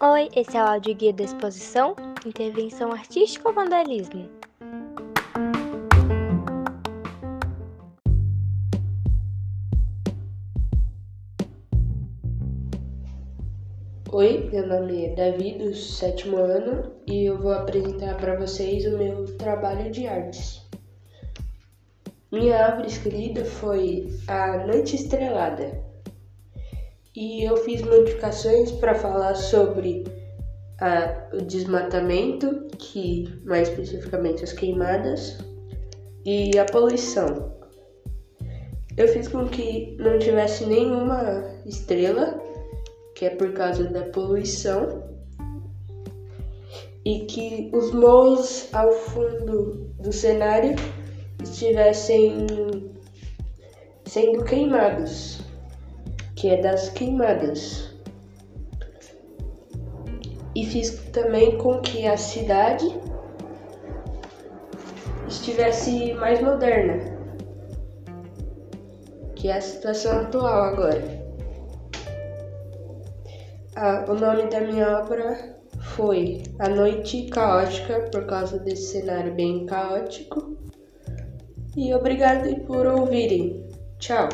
Oi, esse é o áudio guia da exposição Intervenção Artística ou Vandalismo? Oi, meu nome é Davi, do sétimo ano, e eu vou apresentar para vocês o meu trabalho de artes. Minha obra escolhida foi A Noite Estrelada, e eu fiz modificações para falar sobre o desmatamento, que mais especificamente as queimadas, e a poluição. Eu fiz com que não tivesse nenhuma estrela, que é por causa da poluição, e que os morros ao fundo do cenário estivessem sendo queimados que é das queimadas. E fiz também com que a cidade estivesse mais moderna, que é a situação atual agora. Ah, o nome da minha obra foi A Noite Caótica, por causa desse cenário bem caótico. E obrigado por ouvirem. Tchau!